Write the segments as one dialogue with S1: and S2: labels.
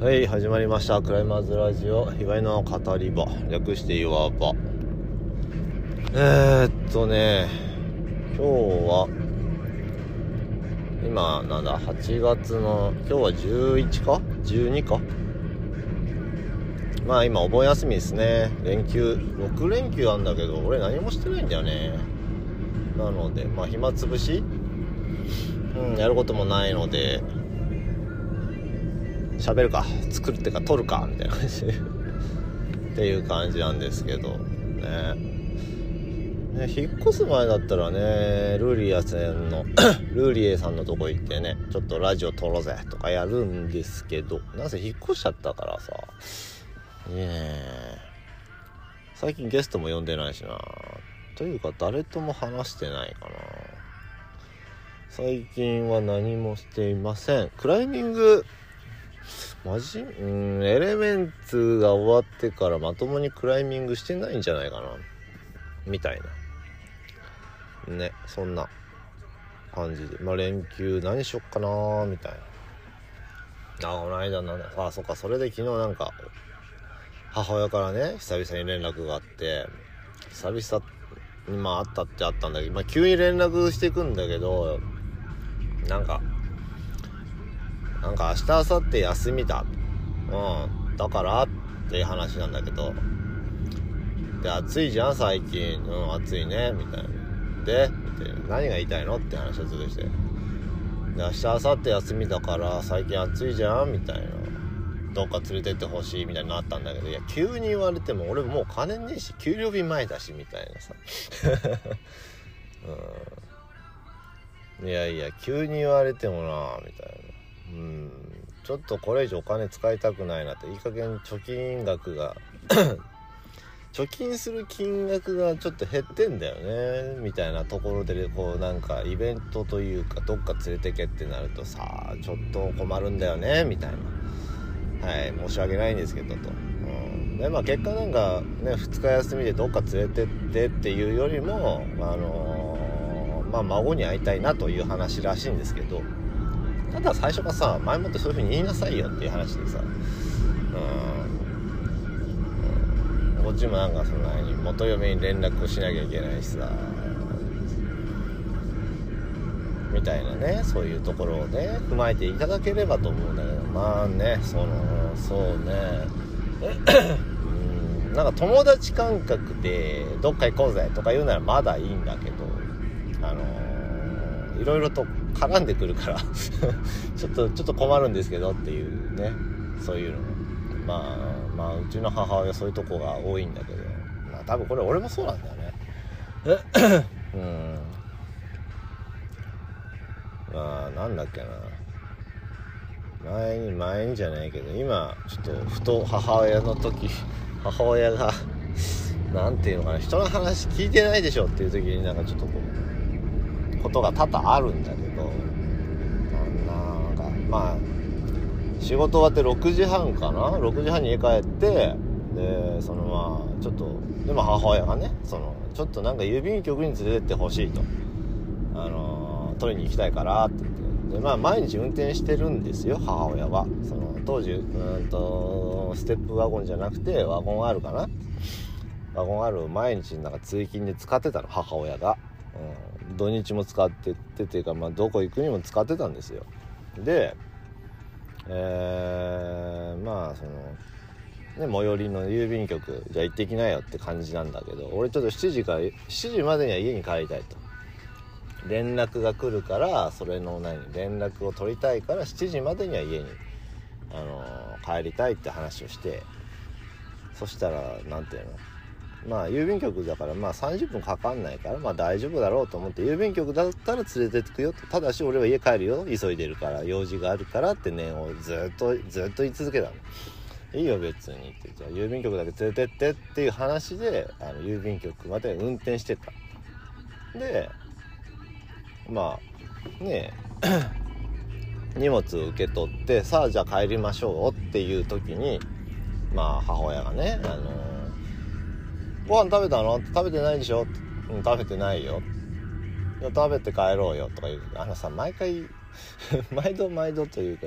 S1: はい始まりました。クライマーズラジオ。祝いの語り場。略していわば。えー、っとね。今日は今なんだ8月の今日は11か？12か？まあ今お盆休みですね。連休。6連休あんだけど俺何もしてないんだよね。なのでまあ暇つぶし？うんやることもないので。喋るか作るってか撮るかみたいな感じ。っていう感じなんですけど。ね。ね引っ越す前だったらねルーリエさんの ルーリエさんのとこ行ってねちょっとラジオ撮ろうぜとかやるんですけどなぜ引っ越しちゃったからさ。ね最近ゲストも呼んでないしな。というか誰とも話してないかな。最近は何もしていません。クライミングマジ？うんエレメンツが終わってからまともにクライミングしてないんじゃないかな。みたいな。ねそんな感じで。まあ連休何しよっかなみたいな。あこの間なんだあそっか。それで昨日なんか母親からね久々に連絡があって久々にまああったってあったんだけど、まあ、急に連絡してくんだけどなんかなんか明日明後日休みだ。うん。だからっていう話なんだけど。で暑いじゃん最近。うん暑いね。みたいな。で何が言いたいのって話をずっとして。で明日明後日休みだから最近暑いじゃん？みたいな。どっか連れてってほしいみたいになったんだけど。いや急に言われても俺もう金ねえし給料日前だしみたいなさ。うん。いやいや急に言われてもなみたいな。うん。ちょっとこれ以上お金使いたくないなっていい加減貯金額が 貯金する金額がちょっと減ってんだよねみたいなところでこうなんかイベントというかどっか連れてけってなるとさちょっと困るんだよねみたいな。はい申し訳ないんですけどと、うん、でまあ結果なんかね2日休みでどっか連れてってっていうよりもあのー、まあ孫に会いたいなという話らしいんですけどただ最初かさ前もってそういう風に言いなさいよっていう話でさうん、こっちもなんかそんなに元嫁に連絡をしなきゃいけないしさみたいなねそういうところをね踏まえていただければと思うんだけどまあねそのそうね。うんなんか友達感覚でどっか行こうぜとか言うならまだいいんだけどあのいろいろと絡んでくるから ちょっとちょっと困るんですけどっていうね。そういうの。まあまあうちの母親そういうとこが多いんだけど。まあ多分これ俺もそうなんだよね。うん。まあなんだっけな。前に前にじゃないけど今ちょっとふと母親の時 母親が何て言うのかな人の話聞いてないでしょっていう時になんかちょっとこうことが多々あるんだけどなんかまあ仕事終わって6時半かな？6時半に家帰ってでそのまあちょっとでも母親がねそのちょっとなんか郵便局に連れてってほしいと。あの取りに行きたいからって言って。でまあ毎日運転してるんですよ母親は。その当時うんとステップワゴンじゃなくてワゴン R かな？ワゴン R を毎日なんか通勤で使ってたの母親が、うん、土日も使ってってっていうか、まあ、どこ行くにも使ってたんですよ。でえー、まあそのね、最寄りの郵便局じゃあ行ってきなよって感じなんだけど俺ちょっと7時から7時までには家に帰りたいと。連絡が来るからそれの何連絡を取りたいから7時までには家に、あのー、帰りたいって話をしてそしたら何ていうのまあ郵便局だからまあ30分かかんないからまあ大丈夫だろうと思って郵便局だったら連れてってくよと。ただし俺は家帰るよ。急いでるから用事があるからって念をずっとずっと言い続けたの。いいよ別にって。じゃあ郵便局だけ連れてってっていう話であの郵便局まで運転してた。でまあねえ 荷物を受け取ってさあじゃあ帰りましょうっていう時にまあ母親がね「あのご飯食べたの?」食べてないでしょ?」うん、食べてないよ」食べて帰ろうよ」とか言う。あのさ毎回 毎度毎度というか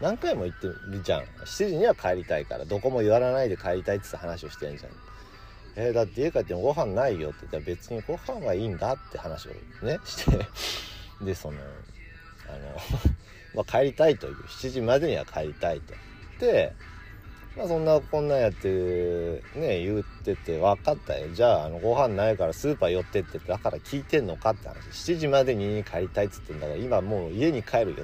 S1: 何回も言ってるじゃん。7時には帰りたいからどこも言わないで帰りたいって話をしてんじゃん。えー、だって家帰ってもご飯ないよって言ったら別にご飯はいいんだって話をね して。でそのあの まあ帰りたいという。7時までには帰りたいと。でまあそんなこんなやってね言ってて分かったよ。じゃああのご飯ないからスーパー寄ってってだから聞いてんのかって話。7時までに帰りたいっつってんだから今もう家に帰るよ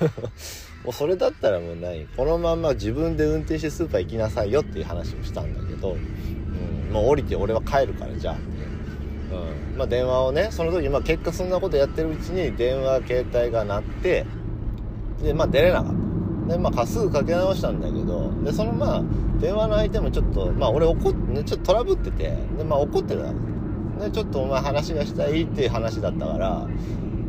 S1: と。もうそれだったらもうない。このまま自分で運転してスーパー行きなさいよっていう話をしたんだけど、うん、もう降りて俺は帰るからじゃあって。うんまあ、電話をねその時、まあ、結果そんなことやってるうちに電話携帯が鳴ってでまあ出れなかった。でまあ多数かけ直したんだけどでそのまあ電話の相手もちょっとまあ俺怒って、ね、ちょっとトラブっててでまあ怒ってるわけ。でちょっとお前話がしたいっていう話だったから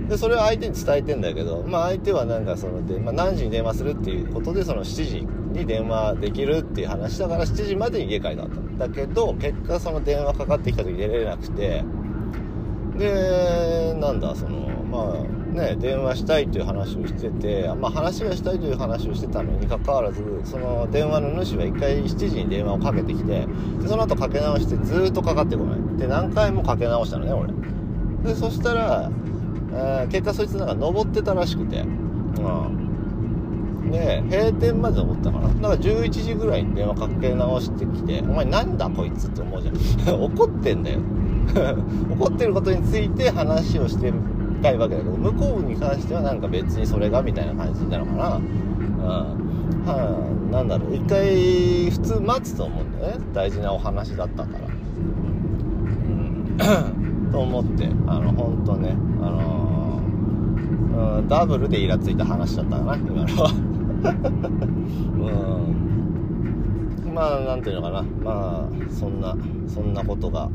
S1: でそれを相手に伝えてんだけどまあ相手はなんかそので、まあ、何時に電話するっていうことでその7時に電話できるっていう話だから7時までに家帰ったんだけど結果その電話かかってきた時出れなくて。でなんだそのまあね電話したいという話をしてて、まあ、話がしたいという話をしてたのにかかわらずその電話の主は1回7時に電話をかけてきてでその後かけ直してずっとかかってこない。で何回もかけ直したのね俺。でそしたら、えー、結果そいつなんか登ってたらしくて。うん。で閉店まで登ったかな。だから11時ぐらいに電話かけ直してきて「お前なんだこいつ」って思うじゃん。怒ってんだよ。怒ってることについて話をしてるたいわけだけど向こうに関してはなんか別にそれがみたいな感じなのかな。うん。はあ、なんだろう。一回普通待つと思うんだよね。大事なお話だったから。うん。と思ってあの本当ねあのー、うん、ダブルでイラついた話だったかな今のは。うん。まあなんていうのかな。まあそんなそんなことが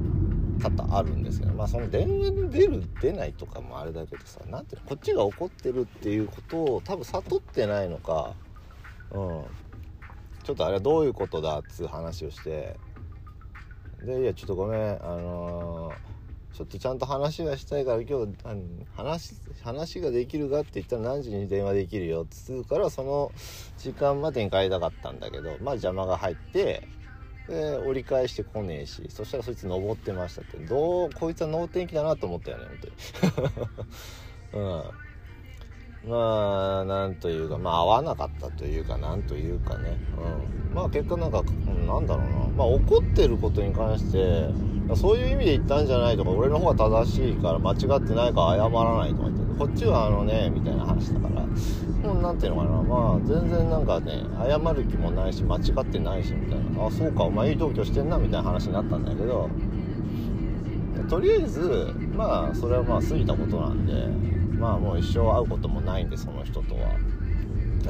S1: 多々あるんですけどまあその電話に出る出ないとかもあれだけどさ何ていうのこっちが怒ってるっていうことを多分悟ってないのかうん。ちょっとあれはどういうことだっつう話をしてでいやちょっとごめんあのー、ちょっとちゃんと話がしたいから今日話話ができるかって言ったら何時に電話できるよっつうからその時間までに帰りたかったんだけどまあ邪魔が入ってで折り返してこねえしそしたらそいつ登ってましたって。どうこいつは能天気だなと思ったよね本当に。うん。まあなんというかまあ合わなかったというかなんというかね。うん。まあ結果なんか、うん、なんだろうな。まあ怒ってることに関してそういう意味で言ったんじゃないとか俺の方が正しいから間違ってないから謝らないとか言ってこっちはあのねみたいな話だから。もう何ていうのかな。まあ全然なんかね謝る気もないし間違ってないしみたいな。あそうかお前いい同居してんなみたいな話になったんだけど。とりあえずまあそれはまあ過ぎたことなんで。まあもう一生会うこともないんでその人とは。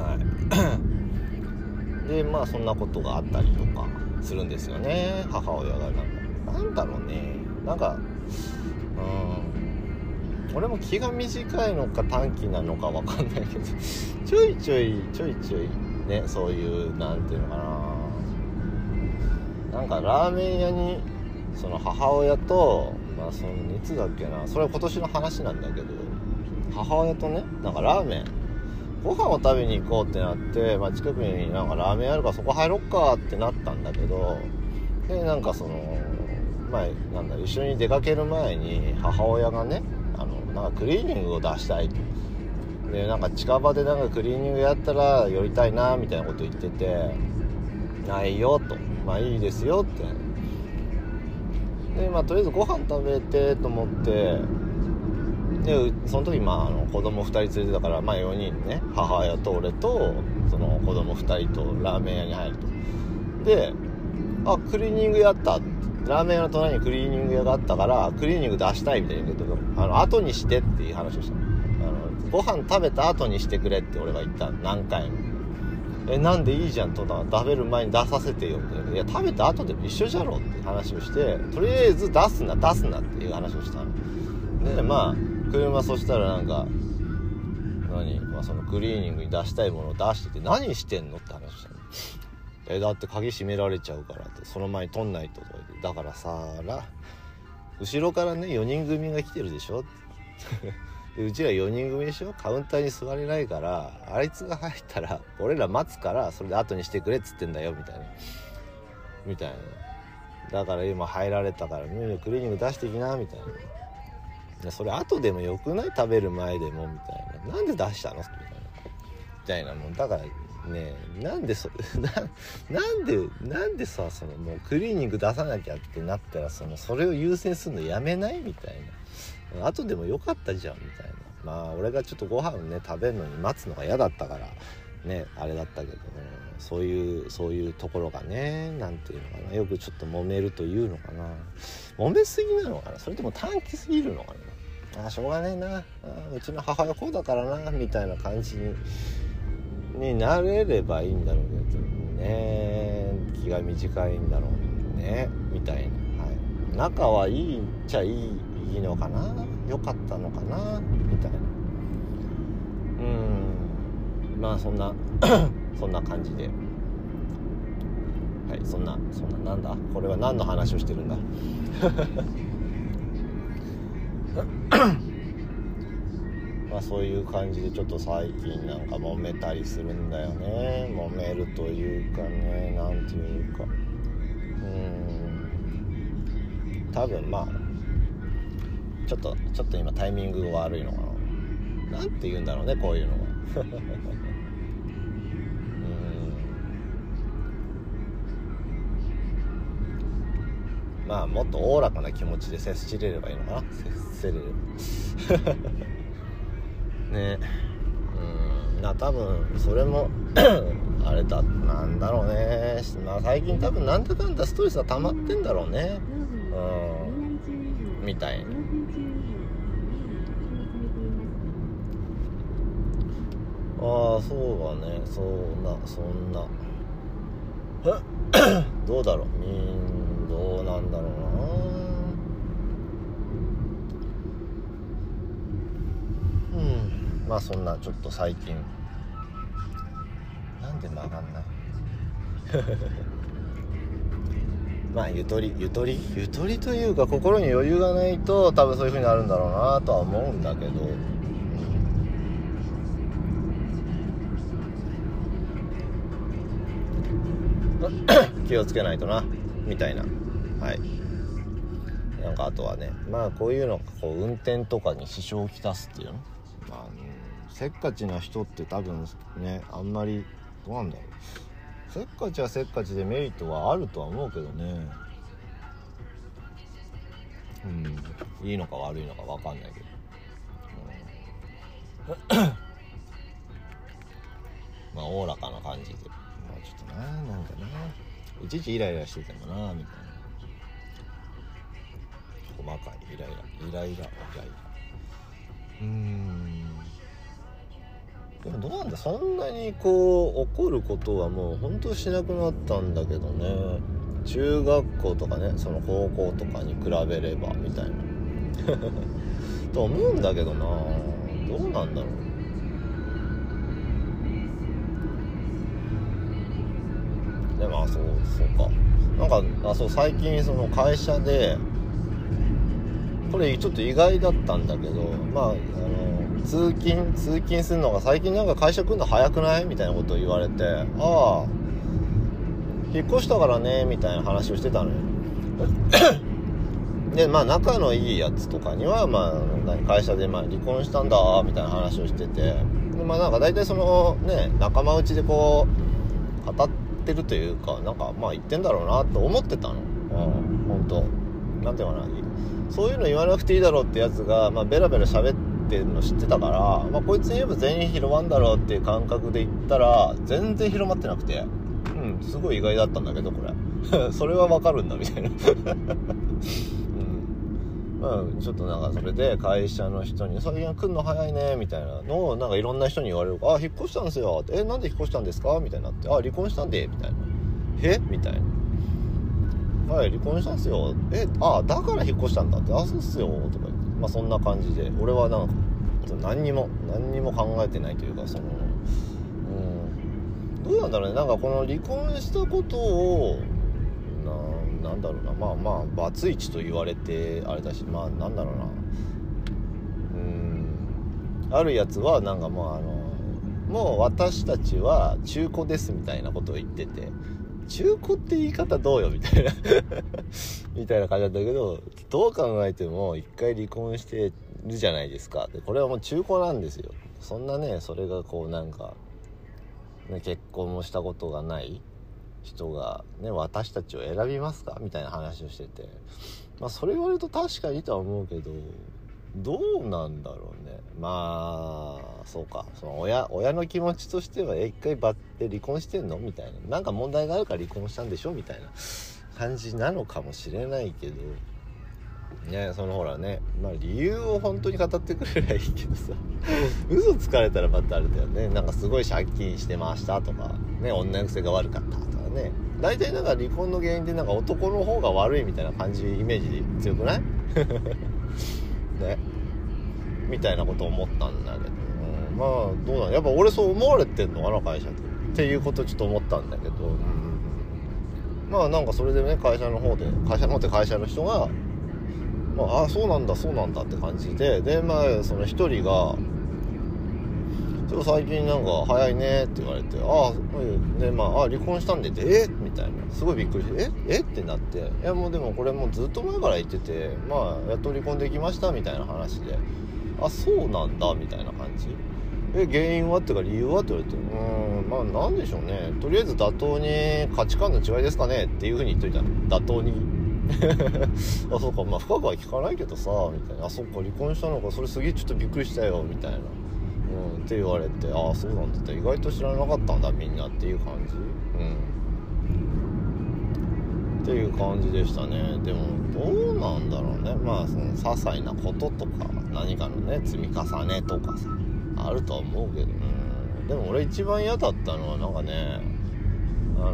S1: はい。でまあそんなことがあったりとかするんですよね。母親がなんか。なんだろうね。なんかうん。俺も気が短いのか短気なのか分かんないけど。ちょいちょいちょいちょいねそういう何ていうのかな。なんかラーメン屋にその母親とまあそのいつだっけな。それは今年の話なんだけど。母親とねなんかラーメン。ご飯を食べに行こうってなって、まあ、近くになんかラーメンあるからそこ入ろっかってなったんだけどでなんかそのまあ、なんだ一緒に出かける前に母親がねあのなんかクリーニングを出したいと。でなんか近場でなんかクリーニングやったら寄りたいなみたいなこと言ってて「ないよ」と「まあいいですよ」って。でまあとりあえずご飯食べてと思ってでその時まああの子供2人連れてたからまあ4人ね母親と俺とその子供2人とラーメン屋に入ると。で「あクリーニングやった」ラーメン屋の隣にクリーニング屋があったからクリーニング出したいみたいな言うけどあの後にしてっていう話をしたあのご飯食べた後にしてくれって俺が言った何回も。えなんでいいじゃんと食べる前に出させてよみたいないや食べた後でも一緒じゃろうって話をしてとりあえず出すな出すなっていう話をしたの。でまあ車そしたらなんか何、まあ、そのクリーニングに出したいものを出してて何してんのって話したの。えだって鍵閉められちゃうからってその前に取んないととか言って。だからさら後ろからね4人組が来てるでしょ。でうちら4人組でしょ。カウンターに座れないからあいつが入ったら俺ら待つからそれで後にしてくれっつってんだよみたいな。みたいな。だから今入られたからミュクリーニング出してきなみたいな。それ後でもよくない？食べる前でもみたいな。なんで出したの？みたいな。みたいなもん。だからねなんでそ ななんでなんでさそのもうクリーニング出さなきゃってなったらそのそれを優先するのやめない？みたいな。後でもよかったじゃん。みたいな。まあ俺がちょっとご飯ね食べるのに待つのが嫌だったから。ねあれだったけど、ね、そういうそういうところがね何て言うのかな。よくちょっと揉めるというのかな。揉めすぎなのかな。それとも短期すぎるのかな。あしょうがねえな。うちの母親こうだからなみたいな感じにになれればいいんだろうけどね。気が短いんだろうね。みたいな、はい、仲はいいっちゃいいいいのかな。良かったのかな。みたいな。うん。まあそんな そんな感じで。はいそんなそんななんだ？これは何の話をしてるんだ？まあそういう感じでちょっと最近なんか揉めたりするんだよね。揉めるというかね何ていうか。うん。多分まあちょっとちょっと今タイミングが悪いのかな。何て言うんだろうねこういうのは。まあもっとおおらかな気持ちで接しれればいいのかな。接せれれば。ね。うん。な多分それも あれだなんだろうね。まあ最近多分なんだかんだストレスが溜まってんだろうね。うん。みたい。なああそうだね。そんなそんな。どうだろう。みんどうなんだろうなうんまあそんなちょっと最近。なんで曲がんな。い まあゆとりゆとり？ゆとりというか心に余裕がないと多分そういう風になるんだろうなとは思うんだけど。気をつけないとな。みたいな。はい。なんかあとはねまあこういうのこう運転とかに支障をきたすっていうの？まあ、ね、せっかちな人って多分ねあんまりどうなんだろう。せっかちはせっかちでメリットはあるとは思うけどね。うん。いいのか悪いのか分かんないけど、うん、まあおおらかな感じで。まあちょっとななんかな。いちいちイライラしててもなみたいな。細かいイライライライライライラ。うん。でもどうなんだそんなにこう怒ることはもう本当しなくなったんだけどね。中学校とかねその高校とかに比べればみたいな。と思うんだけどな。どうなんだろう。でまあそうそうか。なんかあそう最近その会社でこれちょっと意外だったんだけどまああの通勤通勤するのが最近なんか会社来るの早くない？みたいなことを言われてああ引っ越したからねみたいな話をしてたのよ。でまあ仲のいいやつとかにはまあ会社でまあ離婚したんだみたいな話をしてて。でまあなんか大体そのね仲間内でこう語ってるというかなんかまあ言ってんだろうなと思ってたの。うん本当。なんていうかな。そういうの言わなくていいだろうってやつが、まあ、ベラベラ喋ってっていうの知ってたから、まあ、こいつに言えば全員広まんだろうっていう感覚で言ったら全然広まってなくてうんすごい意外だったんだけどこれ。それはわかるんだみたいな。うん。まあちょっとなんかそれで会社の人に「最近来るの早いね」みたいなのをなんかいろんな人に言われるから「あ引っ越したんですよ」ってえなんで引っ越したんですか?」みたいになって「あ離婚したんで」みたいな「えみたいなはい離婚したんですよえあだから引っ越したんだってあそうっすよとか言って。まあそんな感じで俺はなんか何にも何にも考えてないというかそのうん。どうなんだろうね。なんかこの離婚したことをななんだろうな。まあまあバツイチと言われてあれだしまあなんだろうな。うん。あるやつはなんかもうあのもう私たちは中古ですみたいなことを言ってて中古って言い方どうよみたいな。みたいな感じだったけどどう考えても一回離婚してるじゃないですか。でこれはもう中古なんですよ。そんなねそれがこうなんか、ね、結婚もしたことがない人がね私たちを選びますか？みたいな話をしてて。まあそれ言われると確かにとは思うけどどうなんだろうまあそうか。その親親の気持ちとしては一回バッて離婚してんの？みたいな。なんか問題があるから離婚したんでしょ？みたいな感じなのかもしれないけど。ねそのほらねまあ理由を本当に語ってくれりゃいいけどさ。嘘つかれたらまたあれだよね。なんかすごい借金してましたとかね女癖が悪かったとかね。大体なんか離婚の原因ってなんか男の方が悪いみたいな感じイメージ強くない？ねみたいなこと思ったんだけど、うん、まあどうなんやっぱ俺そう思われてんのかな会社でっていうことちょっと思ったんだけど、まあなんかそれでね会社の方で会社の方って会社の人がまあ、あそうなんだそうなんだって感じで。でまあその一人がちょっと最近なんか早いねって言われて、ああ、で、まあ、あ離婚したんで、えみたいな。すごいびっくりして、ええってなって、いやもうでもこれもうずっと前から言ってて、まあ、やっと離婚できましたみたいな話で、あ、そうなんだみたいな感じ。え、原因は？っていうか理由は？って言われて、うん、まあなんでしょうね。とりあえず妥当に価値観の違いですかねっていうふうに言っといたの。妥当に。あ、そうか、まあ深くは聞かないけどさ、みたいな。あ、そっか、離婚したのか、それすげえちょっとびっくりしたよ、みたいな。うん、って言われてああそうなんだって意外と知らなかったんだみんなっていう感じうんっていう感じでしたね。でもどうなんだろうね。まあその些細なこととか何かのね積み重ねとかさあるとは思うけど。うん。でも俺一番嫌だったのはなんかねあのー、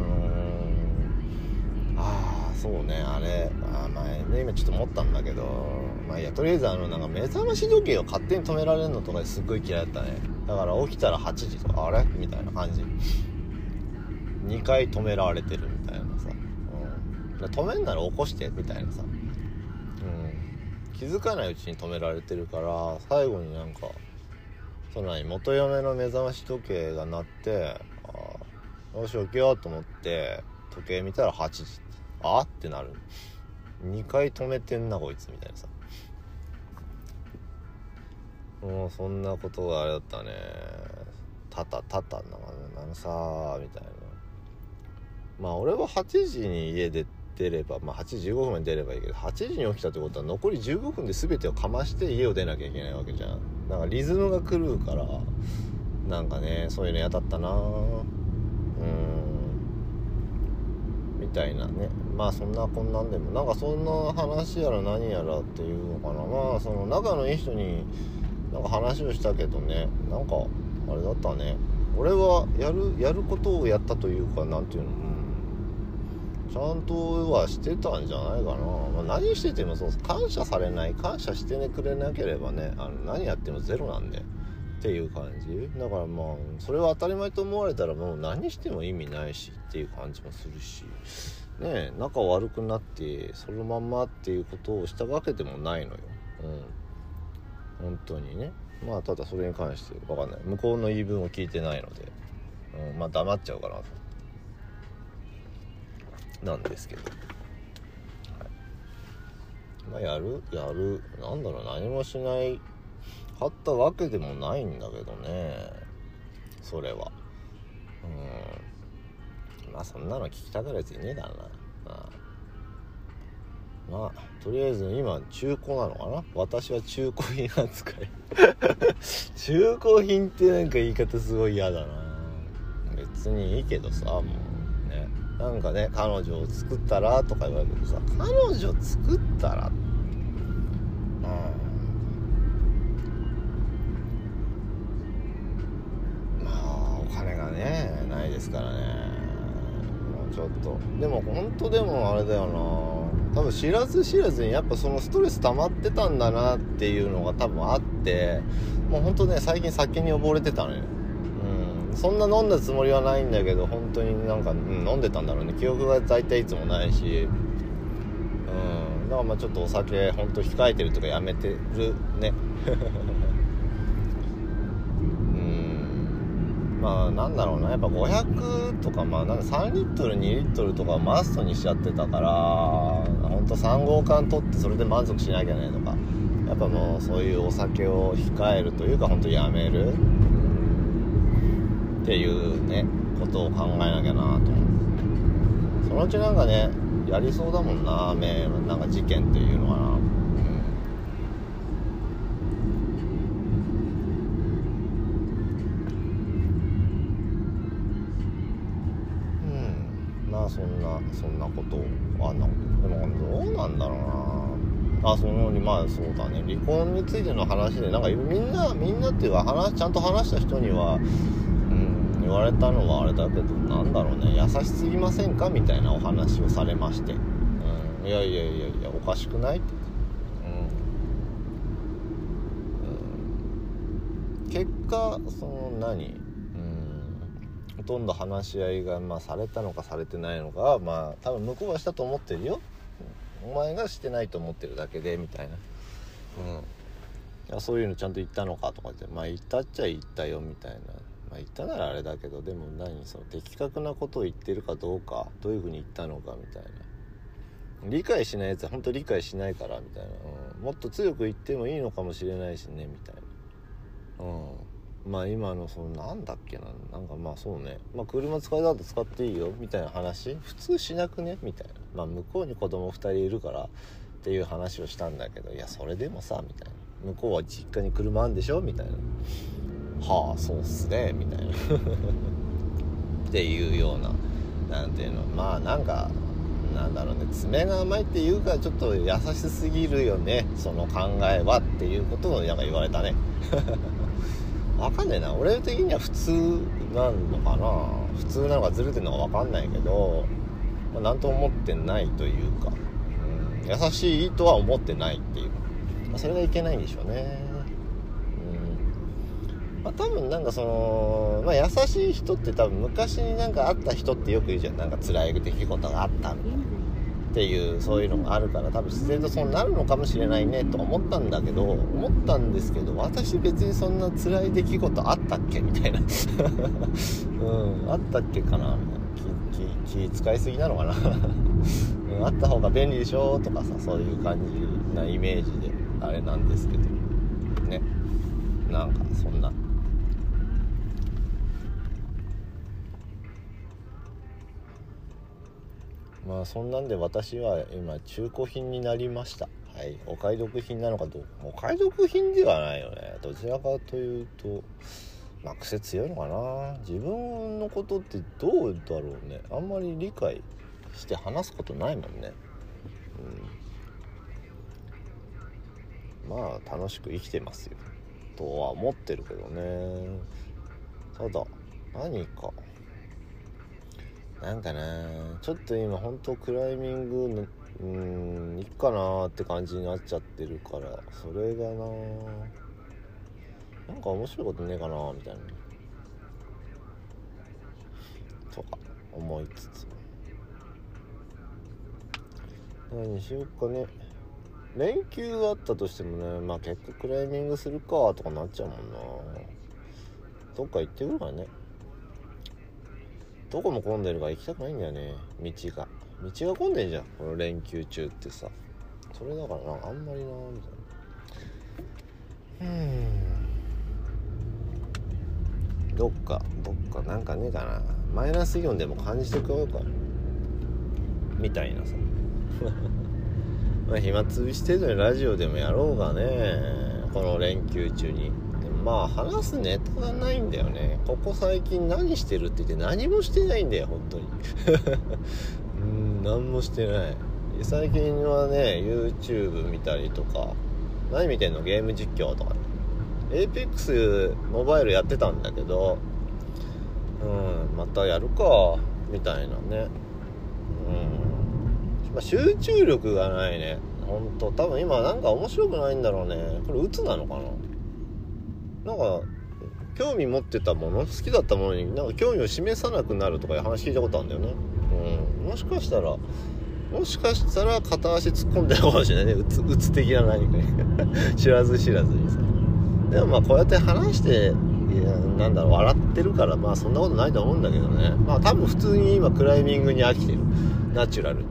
S1: ああそうね。あれあ前ね今ちょっと思ったんだけどまあいやとりあえずあのなんか目覚まし時計を勝手に止められるのとかすっごい嫌いだったね。だから起きたら8時とかあれ？みたいな感じ。2回止められてるみたいな、止めんなら起こしてみたいなさ、うん、気づかないうちに止められてるから最後になんかその元嫁の目覚まし時計が鳴ってあよし起きようと思って時計見たら8時。あ？ってなる。2回止めてんなこいつみたいなさ。もうそんなことがあれだったね。たたたたなのさみたいな。まあ俺は8時に家で出ればまあ8時15分に出ればいいけど8時に起きたってことは残り15分で全てをかまして家を出なきゃいけないわけじゃん。なんかリズムが狂うからなんかねそういうの嫌だったな。うん。みたいなね。まあそんなこんなんでもなんかそんな話やら何やらっていうのかな。まあその仲のいい人になんか話をしたけどね。なんかあれだったね。俺はやるやることをやったというか何ていうの、うん、ちゃんとはしてたんじゃないかな、まあ、何しててもそう感謝されない感謝してくれなければねあの何やってもゼロなんで。っていう感じ。だからまあそれは当たり前と思われたらもう何しても意味ないしっていう感じもするし。ね仲悪くなってそのまんまっていうことをしたわけでもないのよ。うん。本当にね。まあただそれに関して分かんない。向こうの言い分を聞いてないので、うん、まあ黙っちゃうかなとなんですけど、はい、まあやるやるなんだろう何もしない。かったわけでもないんだけどね。それは。うん。まあそんなの聞きたがるやついねえだろうな。あ。まあとりあえず今中古なのかな？私は中古品扱い。中古品ってなんか言い方すごい嫌だな。別にいいけどさもう。なんかね彼女を作ったらとか言われるけどさ彼女作ったら？うん。まあお金がねないですからね。もうちょっと。でも本当でもあれだよな。多分知らず知らずにやっぱそのストレス溜まってたんだなっていうのが多分あってもうほんとね最近酒に溺れてたのよ。そんな飲んだつもりはないんだけど本当になんか、うん、飲んでたんだろうね。記憶が大体いつもないしうん。だからまあちょっとお酒ほんと控えてるとかやめてるね。うん。まあなんだろうな。やっぱ500とかまあなんか3リットル2リットルとかマストにしちゃってたからほんと3号缶取ってそれで満足しなきゃねとか。やっぱもうそういうお酒を控えるというか本当やめる。っていうねことを考えなきゃなと思う。そのうちなんかねやりそうだもんなめなんか事件っていうのはな。まあそんなそんなことあんなことでもどうなんだろうな。あそのまあそうだね。離婚についての話でなんかみんなみんなっていうか話ちゃんと話した人には言われたのはあれだけどなんだろうね優しすぎませんか？みたいなお話をされまして、うん、いやいやいやいやおかしくないって、うん、結果その何？ほとんど話し合いが、まあ、されたのかされてないのかはまあ多分向こうはしたと思ってるよ。お前がしてないと思ってるだけでみたいな。うん。いやそういうのちゃんと言ったのかとかってまあ言ったっちゃ言ったよみたいなまあ言ったならあれだけどでも何その的確なことを言ってるかどうかどういうふうに言ったのかみたいな。理解しないやつは本当理解しないからみたいな、うん、もっと強く言ってもいいのかもしれないしねみたいな。うん。まあ今のそのなんだっけな。なんかまあそうね。まあ車使いだと使っていいよみたいな話。普通しなくねみたいな。まあ向こうに子供2人いるからっていう話をしたんだけどいやそれでもさみたいな。向こうは実家に車あんでしょみたいな。はあそうっすねみたいな。っていうような何ていうの。まあなんかなんだろうね。爪が甘いっていうかちょっと優しすぎるよね。その考えはっていうことをなんか言われたね。わかんねえな。俺的には普通なのかな。普通なのかずれてるのかわかんないけど、まあ、とも思ってないというか、うん、優しいとは思ってないっていう、まあ、それがいけないんでしょうね。まあ多分なんかその、まあ、優しい人って多分昔になんかあった人ってよく言うじゃん。なんか辛い出来事があったみたいなっていうそういうのがあるから。多分自然とそうなるのかもしれないねと思ったんだけど思ったんですけど私別にそんな辛い出来事あったっけみたいな。うんあったっけかなみたいな。気気気使いすぎなのかな、うん、あった方が便利でしょとかさそういう感じなイメージであれなんですけど。ね。なんかそんな。まあそんなんで私は今中古品になりました。はい。お買い得品なのかどうかお買い得品ではないよね。どちらかというとまあ癖強いのかな。自分のことってどうだろうね。あんまり理解して話すことないもんね。うん。まあ楽しく生きてますよ。とは思ってるけどね。ただ何かなんかな。ちょっと今ほんとクライミングのうんいっかなって感じになっちゃってるから。それがななんか面白いことねえかなみたいな。とか思いつつ。何しよっかね。連休あったとしてもねまあ結構クライミングするかとかなっちゃうもんなどっか行ってくるからね。どこも混んでるから行きたくないんだよね。道が。道が混んでんじゃん。この連休中ってさ。それだからなあんまりなみたいな。うん。どっかどっかなんかねえかな。マイナスイオンでも感じてくようかみたいなさ。まあ暇つぶし程度にラジオでもやろうがね。この連休中に。まあ話すネタがないんだよね。ここ最近何してるって言って何もしてないんだよ本当に。うん何もしてない。最近はね YouTube 見たりとか何見てんの？ゲーム実況とかね。APEX モバイルやってたんだけどうんまたやるかみたいなね。うん、まあ、集中力がないね。本当。多分今なんか面白くないんだろうね。これ鬱なのかな？なんか興味持ってたもの好きだったものになんか興味を示さなくなるとかいう話聞いたことあるんだよね。うん。もしかしたらもしかしたら片足突っ込んでるかもしれない？ねうつつ的な何かに。知らず知らずにさ。でもまあこうやって話していやなんだろう笑ってるからまあそんなことないと思うんだけどね。まあ多分普通に今クライミングに飽きてる。ナチュラルにね、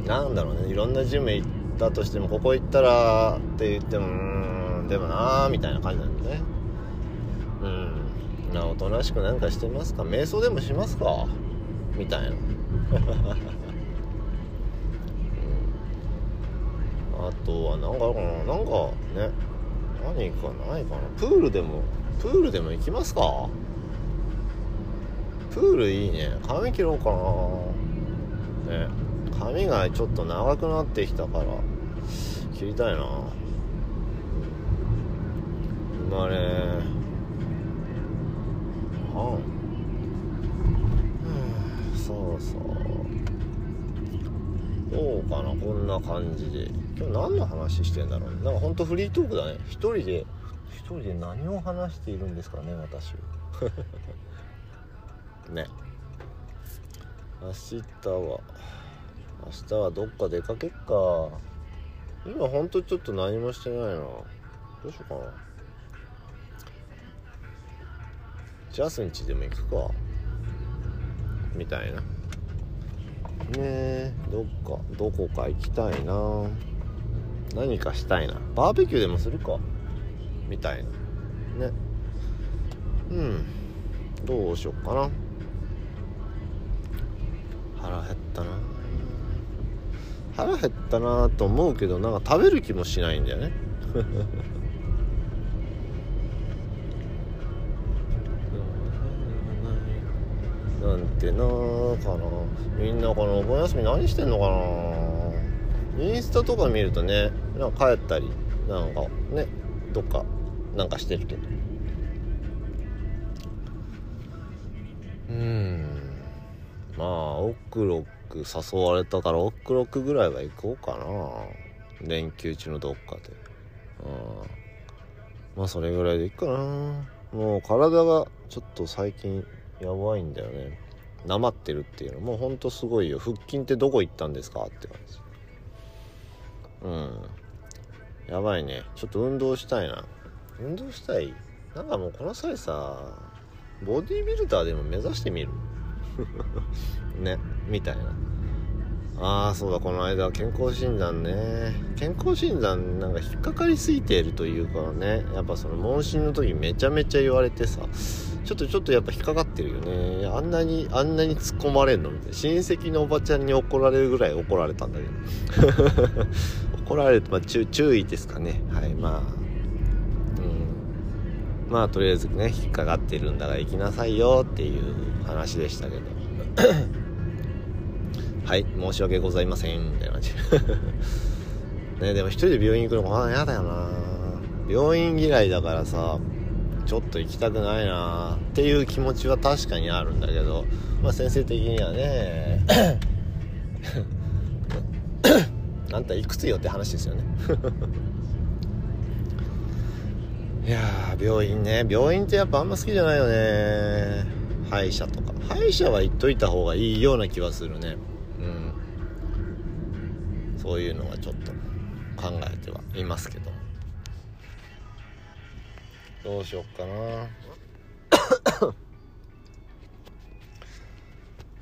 S1: うん、なんだろうね。いろんなジム行ったとしてもここ行ったらって言ってもうん。でもなーみたいな感じなんでね。うん。おとなしくなんかしてますか？瞑想でもしますか？みたいな。あとは何かあるかななんかね何かないかな？プールでもプールでも行きますか？プールいいね。髪切ろうかな。ね。髪がちょっと長くなってきたから切りたいな。今ねはんそうそう。どうかなこんな感じで。今日何の話してんだろうなんかほんとフリートークだね。一人で一人で何を話しているんですかね私は。ね。明日は。明日はどっか出かけっか。今ほんとちょっと何もしてないな。どうしようかなジャスンチでも行くか。みたいな。ねえ。どっかどこか行きたいな。何かしたいな。バーベキューでもするか。みたいな。ね。うん。どうしよっかな。腹減ったな。腹減ったなと思うけどなんか食べる気もしないんだよねなんてなーかな。みんなこのお盆休み何してんのかな。インスタとか見るとねなんか帰ったりなんかねどっかなんかしてるけど。うん。まあオクロック誘われたからオクロックぐらいは行こうかな。連休中のどっかで。うん。まあそれぐらいでいいかな。もう体がちょっと最近やばいんだよね。なまってるっていうのもうほんとすごいよ。腹筋ってどこ行ったんですかって感じうん。やばいね。ちょっと運動したいな。運動したい？なんかもうこの際さボディービルダーでも目指してみる？ね。みたいな。ああそうだ。この間健康診断ね。健康診断なんか引っかかりすぎているというかね。やっぱその問診の時めちゃめちゃ言われてさ。ちょっとちょっとやっぱ引っかかってるよね。あんなにあんなに突っ込まれんのみたいな。親戚のおばちゃんに怒られるぐらい怒られたんだけど。怒られると、まあ、注注意ですかね。はいまあ。うん。まあとりあえずね引っかかってるんだから行きなさいよっていう話でしたけど。はい申し訳ございません。みたいな感じ。ねでも一人で病院行くのもあ嫌だよな。病院嫌いだからさ。ちょっと行きたくないな。っていう気持ちは確かにあるんだけど。まあ先生的にはね。あんたいくつよって話ですよね。いや病院ね。病院ってやっぱあんま好きじゃないよね。歯医者とか。歯医者は行っといた方がいいような気はするね。うん。そういうのはちょっと考えてはいますけど。どうしよっかな。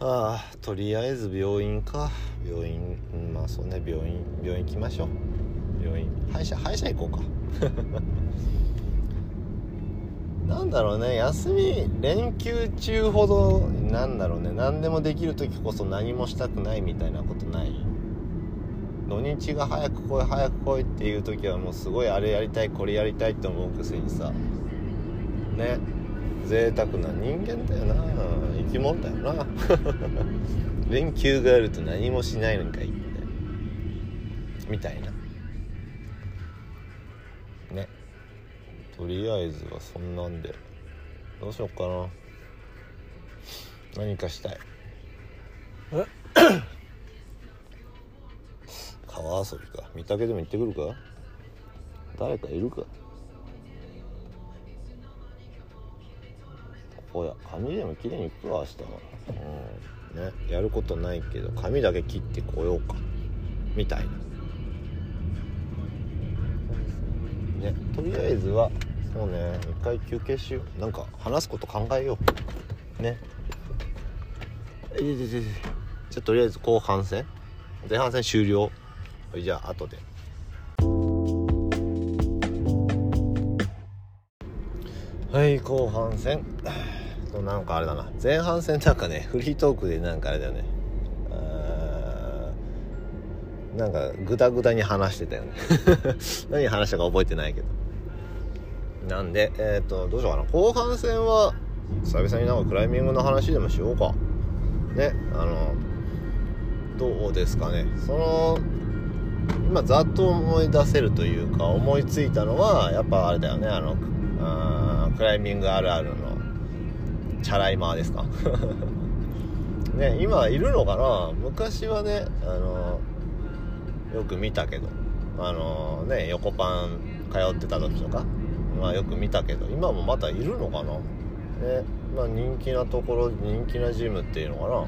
S1: ああとりあえず病院か。病院まあそうね病院病院行きましょう。病院歯医者歯医者行こうか。なんだろうね休み連休中ほどなんだろうね何でもできる時こそ何もしたくないみたいなことない？土日が早く来い早く来いっていう時はもうすごいあれやりたいこれやりたいって思うくせにさ。ね。贅沢な人間だよな。生き物だよな。連休があると何もしないのかいって。みたいな。ね。とりあえずはそんなんで。どうしよっかな。何かしたい。え 川遊びか。御嶽でも行ってくるか？誰かいるか？ここや髪でもきれいにいくわ明日は。うん。ねやることないけど髪だけ切ってこようか。みたいな。ねとりあえずはもうね一回休憩しよう。なんか話すこと考えよう。ね。いやいやいやじゃあとりあえず後半戦。前半戦終了。じゃあ後で。はい後半戦。となんかあれだな。前半戦なんかねフリートークでなんかあれだよね。なんかグダグダに話してたよね。何話したか覚えてないけど。なんでえっ、ー、とどうしようかな。後半戦は久々になんかクライミングの話でもしようか。ねあのどうですかね。その今ざっと思い出せるというか思いついたのはやっぱあれだよねあのあクライミングあるあるのチャライマーですか？ね今いるのかな？昔はねあのよく見たけどあのね横パン通ってた時とかまあよく見たけど今もまたいるのかな？ねまあ人気なところ人気なジムっていうのかな？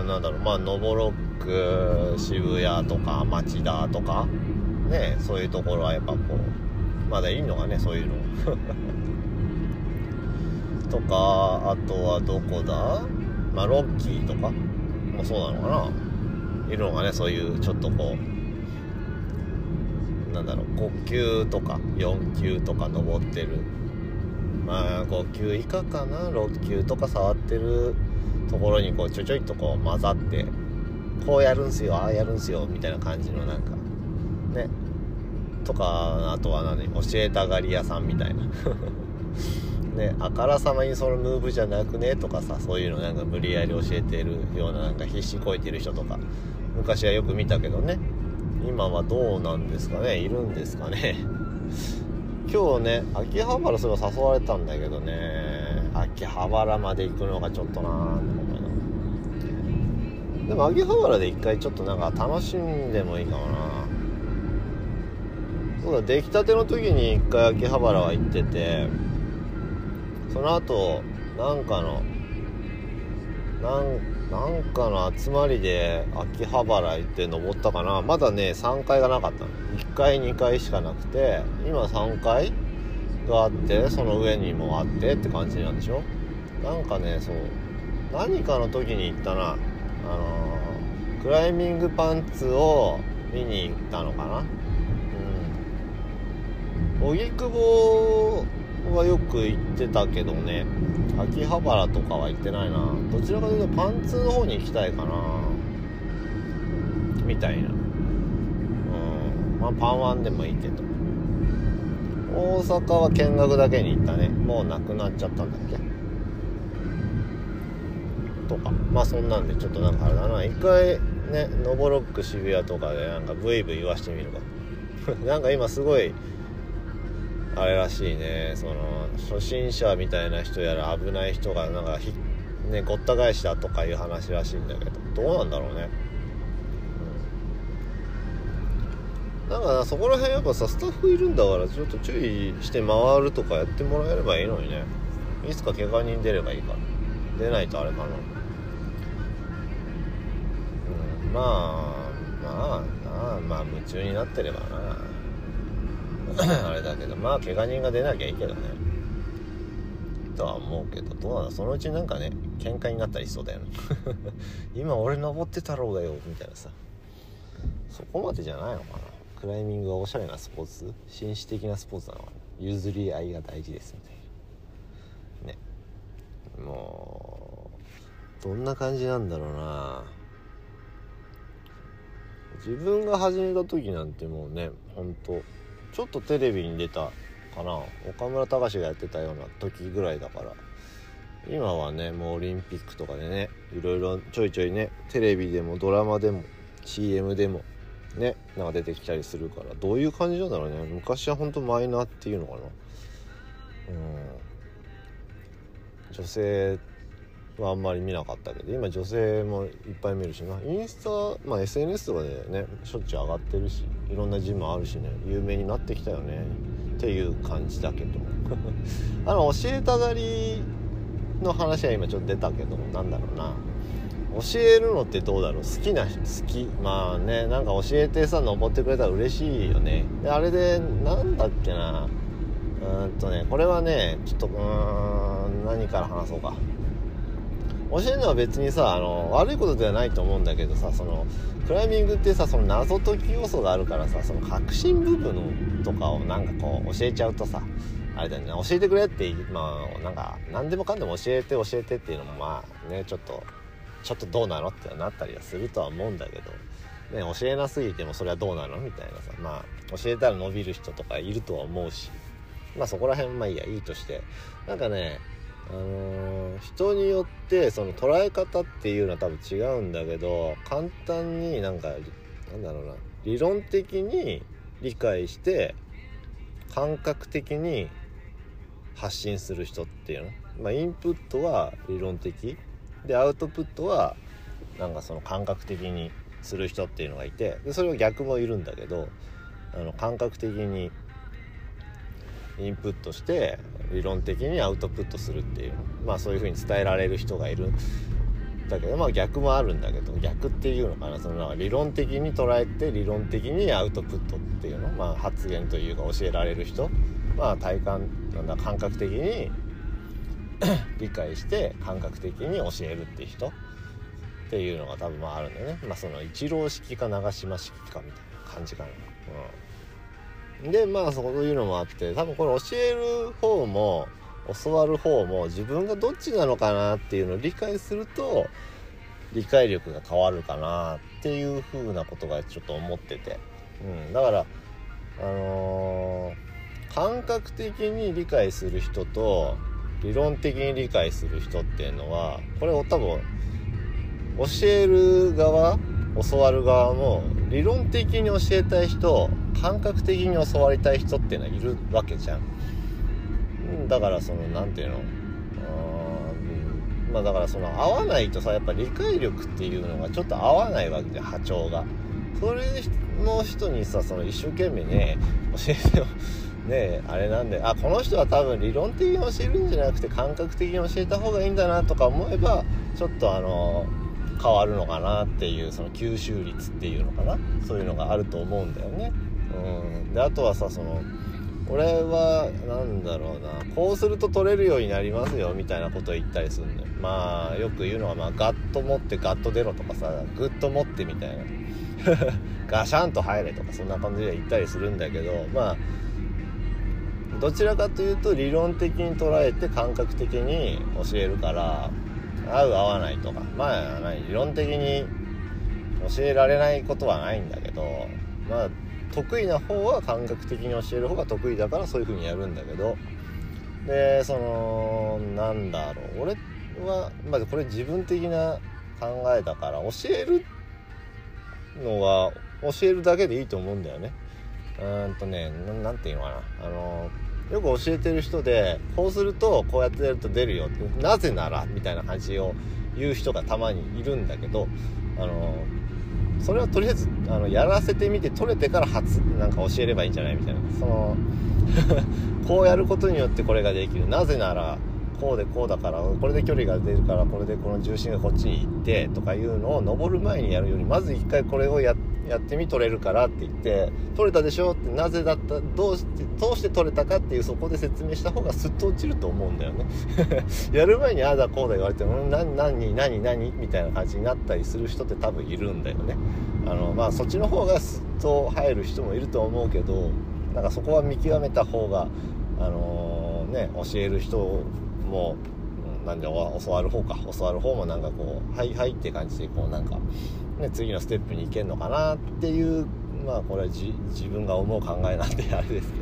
S1: あなんだろうまあノボロック渋谷とか町田とかねそういうところはやっぱこうまだいいのがねそういうの。とかあとはどこだ？まあロッキーとかもそうなのかな？いるのがねそういうちょっとこうなんだろう5級とか4級とか登ってる。まあ5級以下かな？6級とか触ってるところにこうちょちょいとこう混ざってこうやるんすよああやるんすよみたいな感じのなんかね。とかあとは何教えたがり屋さんみたいな。ねあからさまにそのムーブじゃなくねとかさそういうのなんか無理やり教えてるようななんか必死こいてる人とか昔はよく見たけどね。今はどうなんですかねいるんですかね。今日ね秋葉原それ誘われたんだけどね。秋葉原まで行くのがちょっとなーって思いなでも秋葉原で一回ちょっとなんか楽しんでもいいかもな。そうだ出来たての時に一回秋葉原は行っててその後なんかのなんなんかの集まりで秋葉原行って登ったかな。まだね3階がなかったの。1階2階しかなくて今3階があってその上にもあってって感じなんでしょ。なんかねそう何かの時に行ったな。あのー、クライミングパンツを見に行ったのかな？うん。荻窪はよく行ってたけどね。秋葉原とかは行ってないな。どちらかというとパンツの方に行きたいかな。みたいな。うん。まあパンワンでもいいけど。大阪は見学だけに行ったね。もうなくなっちゃったんだっけ？とか。まあそんなんでちょっとなんかあれだな。一回ねノボロック渋谷とかでなんかブイブイ言わしてみるか。なんか今すごいあれらしいね。その初心者みたいな人やら危ない人がなんかひねごった返しだとかいう話らしいんだけど。どうなんだろうね、うん、なんかそこら辺やっぱさスタッフいるんだからちょっと注意して回るとかやってもらえればいいのにね。いつか怪我人出ればいいから。出ないとあれかな。うんまあまあまあ夢中になってればな。あれだけどまあ怪我人が出なきゃいいけどね。とは思うけどどうなんだそのうちなんかね喧嘩になったりしそうだよね。今俺登ってたろうがよみたいなさ。そこまでじゃないのかな。クライミングはおしゃれなスポーツ？紳士的なスポーツなのかな。譲り合いが大事ですみたいな。ね。もうどんな感じなんだろうな。自分が始めた時なんてもうねほんとちょっとテレビに出たかな。岡村隆史がやってたような時ぐらいだから。今はねもうオリンピックとかでねいろいろちょいちょいねテレビでもドラマでも CM でもねなんか出てきたりするからどういう感じなんだろうね。昔はほんとマイナーっていうのかな。うん。女性はあんまり見なかったけど今女性もいっぱい見るしなインスタ、まあ、SNS とかでねしょっちゅう上がってるしいろんなジムあるしね有名になってきたよねっていう感じだけど。あの教えたがりの話は今ちょっと出たけどなんだろうな。教えるのってどうだろう？好きな好きまあねなんか教えてさ登ってくれたら嬉しいよね。であれでなんだっけな。うんとねこれはねちょっとうーん何から話そうか。教えるのは別にさあの悪いことではないと思うんだけどさそのクライミングってさその謎解き要素があるからさその核心部分とかをなんかこう教えちゃうとさあれだよね。教えてくれってまあなんか何でもかんでも教えて教えてっていうのもまあねちょっとちょっとどうなのってなったりはするとは思うんだけど、ね、教えなすぎてもそれはどうなの？みたいなさまあ教えたら伸びる人とかいるとは思うしまあそこら辺まあいいやいいとして。なんかねあの人によってその捉え方っていうのは多分違うんだけど簡単になんかなんだろうな理論的に理解して感覚的に発信する人っていうの？まあインプットは理論的。でアウトプットはなんかその感覚的にする人っていうのがいてでそれは逆もいるんだけどあの感覚的にインプットして理論的にアウトプットするっていう。まあそういう風に伝えられる人がいる。だけどまあ逆もあるんだけど逆っていうのかな。そのなんか理論的に捉えて理論的にアウトプットっていうの。まあ発言というか教えられる人。まあ体感なんだ感覚的に 理解して感覚的に教えるっていう人。っていうのが多分まああるんだよね。まあその一郎式か長島式かみたいな感じかな。うん。でまあそういうのもあって多分これ教える方も教わる方も自分がどっちなのかなっていうのを理解すると理解力が変わるかなっていう風なことがちょっと思ってて、うん、だからあのー感覚的に理解する人と理論的に理解する人っていうのはこれを多分教える側教わる側も理論的に教えたい人感覚的に教わりたい人っていうのはいるわけじゃん。だからその何ていうの？あーん。まあだからその合わないとさやっぱ理解力っていうのがちょっと合わないわけで波長が。それの人にさその一生懸命ね教えてよ。ねあれなんであこの人は多分理論的に教えるんじゃなくて感覚的に教えた方がいいんだなとか思えばちょっとあの変わるのかなっていうその吸収率っていうのかな。そういうのがあると思うんだよね。うん、であとはさその俺はなんだろうな。こうすると取れるようになりますよみたいなことを言ったりするんだよ。まあよく言うのは、まあ、ガッと持ってガッと出ろとかさグッと持ってみたいな。ガシャンと入れとかそんな感じで言ったりするんだけどまあどちらかというと理論的に捉えて感覚的に教えるから合う合わないとか。まあ理論的に教えられないことはないんだけどまあ得意な方は感覚的に教える方が得意だからそういう風にやるんだけど。でそのなんだろう。俺はまずこれ自分的な考えだから教えるのは教えるだけでいいと思うんだよね。うーんとねなんていうのかな。あのよく教えてる人でこうするとこうやってやると出るよってなぜならみたいな感じを言う人がたまにいるんだけどあのそれはとりあえずあのやらせてみて取れてから初なんか教えればいいんじゃないみたいな。その こうやることによってこれができる。なぜならこうでこうだからこれで距離が出るからこれでこの重心がこっちに行ってとかいうのを登る前にやるよりまず一回これをややってみ取れるからって言って取れたでしょ？ってなぜだった？どうしてどうして取れたかっていうそこで説明した方がスッと落ちると思うんだよね。やる前にああだこうだ言われても何何何何？みたいな感じになったりする人って多分いるんだよね。あのまあそっちの方がスッと入る人もいると思うけどなんかそこは見極めた方があのね教える人もうんなんで教わる方か教わる方もなんかこうはいはいって感じでこうなんか、ね、次のステップに行けんのかなっていうまあこれは自分が思う考えなんであれです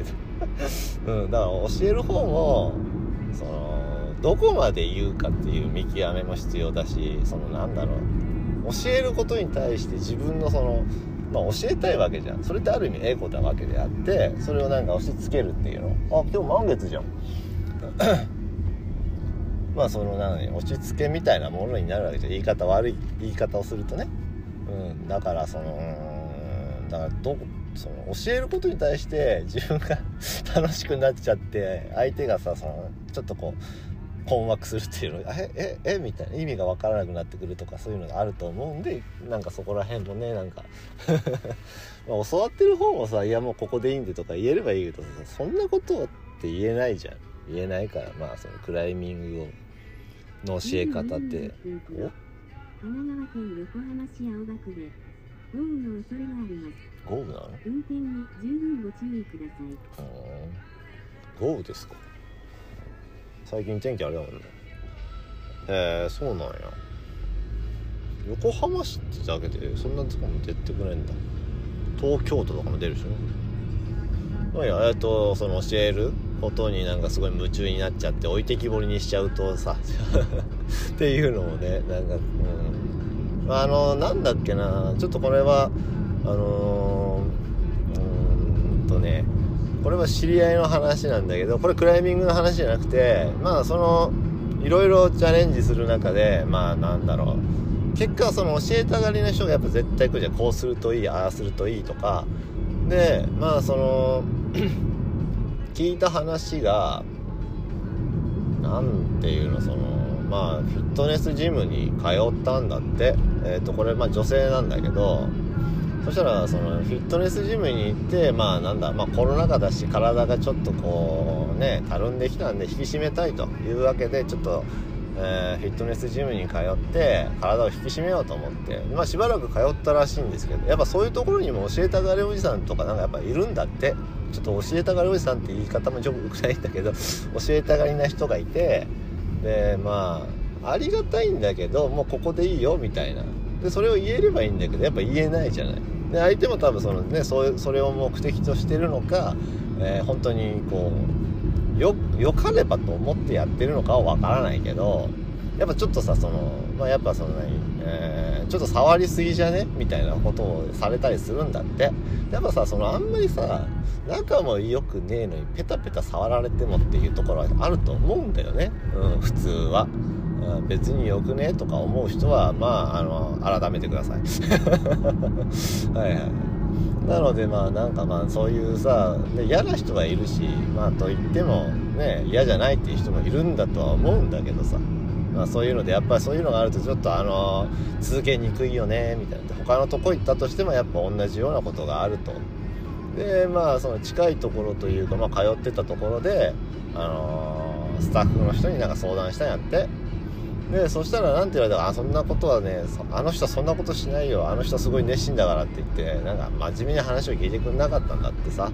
S1: けど、うん、だから教える方もそのどこまで言うかっていう見極めも必要だしそのなんだろう。教えることに対して自分のそのまあ、教えたいわけじゃん。それってある意味エゴなわけであってそれをなんか押し付けるっていうの。あ今日満月じゃん。まあそのなのに押し付けみたいなものになるわけじゃ言い方悪い言い方をするとね。うん。だからそのだからどその教えることに対して自分が 楽しくなっちゃって相手がさそのちょっとこう困惑するっていうの。えええ？みたいな。意味が分からなくなってくるとかそういうのがあると思うんでなんかそこら辺もねなんか。まあ教わってる方もさ「いやもうここでいいんで」とか言えればいいけどそんなことって言えないじゃん。言えないからまあそのクライミングをの教え方って。お
S2: 神奈川県横浜市青葉区で豪雨の恐れがあります。
S1: 豪雨なの？
S2: 運転に十分ご注意ください。
S1: うん豪雨ですか。最近天気あれだもんね。へえそうなんや。横浜市ってだけでそんなとこも出てくれんだ。東京都とかも出るしね。まあいやえっとその教えることになんかすごい夢中になっちゃって置いてきぼりにしちゃうとさ。っていうのもねなんかうん。あのなんだっけな。ちょっとこれはあのー、うーんとねこれは知り合いの話なんだけどこれクライミングの話じゃなくてまあそのいろいろチャレンジする中でまあなんだろう。結果その教えたがりな人がやっぱ絶対来るじゃん。こうするといいああするといいとか。でまあその聞いた話がなんていうのそのまあフィットネスジムに通ったんだって。えっ、とこれまあ女性なんだけどそしたらそのフィットネスジムに行ってまあなんだまあコロナ禍だし体がちょっとこうねたるんできたんで引き締めたいというわけでちょっと、えーフィットネスジムに通って体を引き締めようと思って。まあしばらく通ったらしいんですけどやっぱそういうところにも教えたがりおじさんとかなんかやっぱいるんだって。ちょっと教えたがりおじさんって言い方もよくないんだけど教えたがりな人がいてでまあありがたいんだけどもうここでいいよみたいな。でそれを言えればいいんだけどやっぱ言えないじゃない。で相手も多分そのねそそれを目的としてるのか、えー本当にこうよよかればと思ってやってるのかはわからないけどやっぱちょっとさそのまあやっぱその何、えーちょっと触りすぎじゃね？みたいなことをされたりするんだって。やっぱさそのあんまりさ仲も良くねえのにペタペタ触られてもっていうところはあると思うんだよね、うん、普通は。うん別によくねとか思う人はまああの改めてください。はいはい。なのでまあなんかまあそういうさ嫌な人はいるしまあと言ってもね嫌じゃないっていう人もいるんだとは思うんだけどさ。まあそういうのでやっぱりそういうのがあるとちょっとあの続けにくいよねみたいな。他のとこ行ったとしてもやっぱ同じようなことがあると。でまあその近いところというかまあ通ってたところであのスタッフの人になんか相談したんやって。でそしたらなんて言われたかあそんなことはねあの人そんなことしないよ。あの人すごい熱心だからって言ってなんか真面目に話を聞いてくれなかったんだってさ。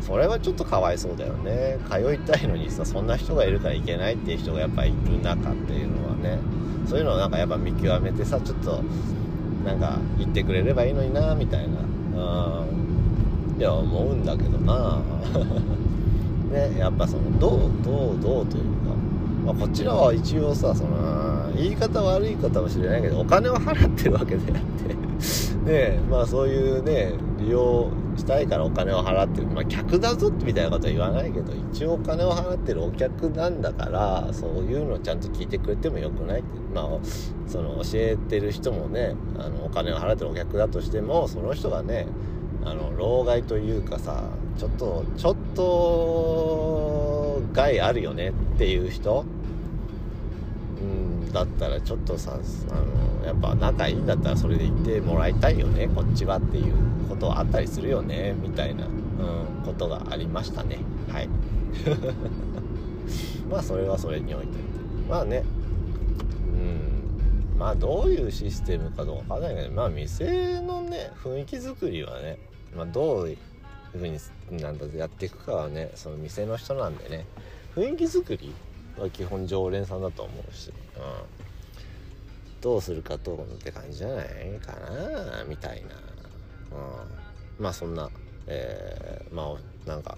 S1: それはちょっとかわいそうだよね。通いたいのにさそんな人がいるからいけないっていう人がやっぱいる中っていうのはね。そういうのをなんかやっぱ見極めてさちょっとなんか言ってくれればいいのになみたいな。うん。いや思うんだけどな。ねやっぱそのどうどうどうというか。まあ、こちらは一応さその言い方悪いかもしれないけどお金を払ってるわけであって。ねまあそういうね利用したいからお金を払ってる。まあ客だぞみたいなことは言わないけど一応お金を払ってるお客なんだからそういうのをちゃんと聞いてくれてもよくないってまあその教えてる人もねあのお金を払ってるお客だとしてもその人がねあの老害というかさちょっとちょっと害あるよねっていう人だったらちょっとさあのやっぱ仲いいんだったらそれで言ってもらいたいよね。こっちはっていうことはあったりするよね。みたいな、うん、ことがありましたね。はい。まあそれはそれにおいて。まあね。うん。まあどういうシステムかどうかわかんないけどまあ店のね雰囲気作りはね、まあ、どういうふうになんだやっていくかはねその店の人なんでね。雰囲気作りは基本常連さんだと思うし、どうするかどうって感じじゃないかなみたいな、うん、まあそんな、えー、まあなんか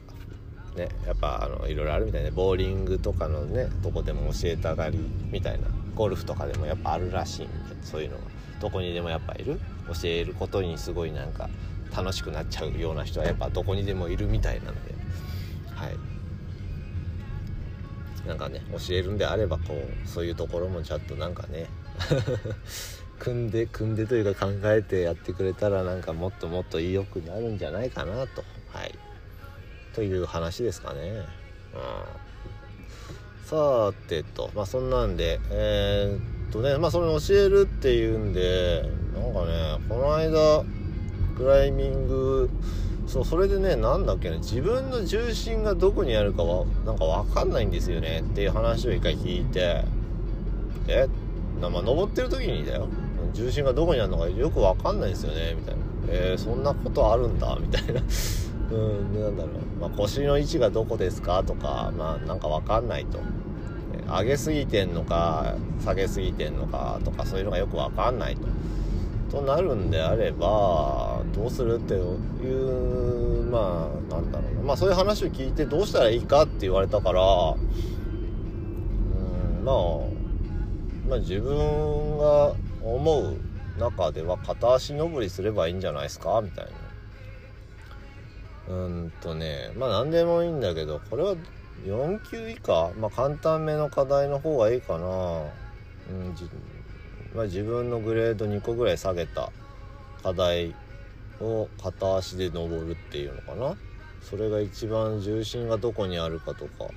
S1: ねやっぱあのいろいろあるみたいでボーリングとかのねどこでも教えたがりみたいな。ゴルフとかでもやっぱあるらしいんでそういうのがどこにでもやっぱいる。教えることにすごいなんか楽しくなっちゃうような人はやっぱどこにでもいるみたいなんで。はい。なんかね教えるんであればこうそういうところもちゃんとなんかね 組んで組んでというか考えてやってくれたらなんかもっともっと良くなるんじゃないかなと。はい。という話ですかね。うん。さてとまあそんなんでえー、っとねまあそれ教えるっていうんでなんかねこの間クライミングそうそれでねなんだっけね自分の重心がどこにあるかはなんか分かんないんですよねっていう話を一回聞いてえまあ登ってる時にだよ重心がどこにあるのかよく分かんないですよねみたいな。えー、そんなことあるんだみたいな。うんなんだろう、まあ、腰の位置がどこですかとかまあなんか分かんないと。上げすぎてんのか下げすぎてんのかとかそういうのがよく分かんないと。となるんであればどうするっていうまあなんだろうな。まあそういう話を聞いてどうしたらいいかって言われたからうんまあまあ自分が思う中では片足登りすればいいんじゃないですかみたいな。うんとねまあ何でもいいんだけどこれは4級以下まあ簡単めの課題の方がいいかな。うんまあ、自分のグレード2個ぐらい下げた課題を片足で登るっていうのかな。それが一番重心がどこにあるかとか。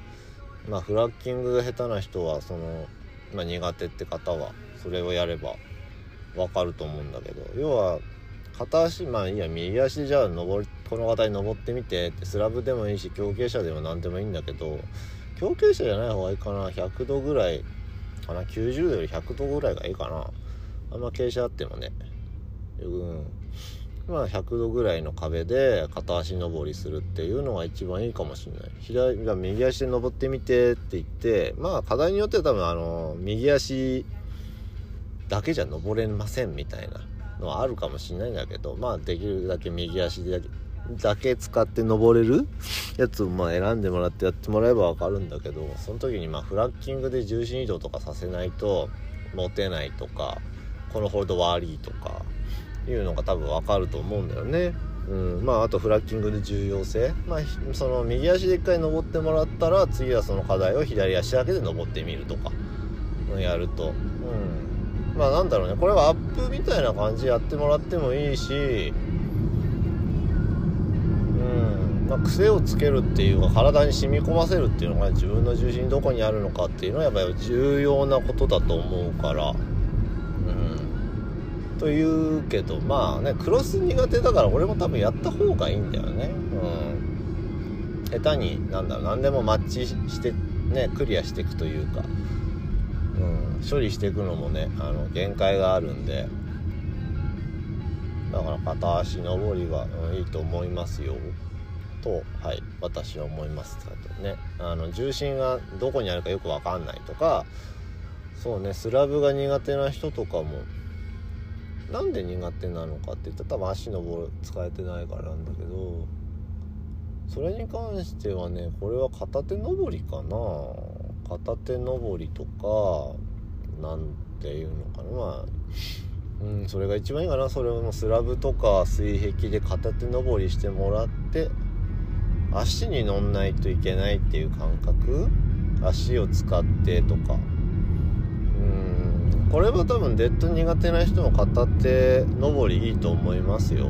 S1: まあフラッキングが下手な人はその、まあ、苦手って方はそれをやればわかると思うんだけど。要は片足まあいいや右足じゃあ登りこの方に登ってみてってスラブでもいいし強傾斜でも何でもいいんだけど強傾斜じゃない方がいいかな。100度ぐらいかな？90度より100度ぐらいがいいかな。あんま傾斜あってもね。うん。まあ100度ぐらいの壁で片足登りするっていうのが一番いいかもしれない。左右足で登ってみてって言ってまあ課題によっては多分あの右足だけじゃ登れませんみたいなのはあるかもしれないんだけどまあできるだけ右足でだけ使って登れる？やつをまあ選んでもらってやってもらえば分かるんだけどその時にまあフラッキングで重心移動とかさせないと持てないとかこのホールド悪いとかいうのが多分分かると思うんだよね。うん、まああとフラッキングで重要性。まあその右足で一回登ってもらったら次はその課題を左足だけで登ってみるとかやると、うん、まあなんだろうね。これはアップみたいな感じでやってもらってもいいしまあ、癖をつけるっていうか体に染み込ませるっていうのが、自分の重心どこにあるのかっていうのはやっぱり重要なことだと思うから。うん。というけどまあねクロス苦手だから俺も多分やった方がいいんだよね。うん。下手になんだろう何でもマッチしてねクリアしていくというか。うん。処理していくのもねあの限界があるんで。だから片足登りは、うん、いいと思いますよ。と、はい、私は思いますとね。あの重心がどこにあるかよく分かんないとかそうねスラブが苦手な人とかもなんで苦手なのかって言ったら多分足のボール使えてないからなんだけどそれに関してはねこれは片手登りかな。片手登りとかなんていうのかな。まあうんそれが一番いいかな。それもスラブとか水壁で片手登りしてもらって足に乗んないといけないっていう感覚？足を使ってとか。うん。これは多分デッド苦手な人も片手登りいいと思いますよ、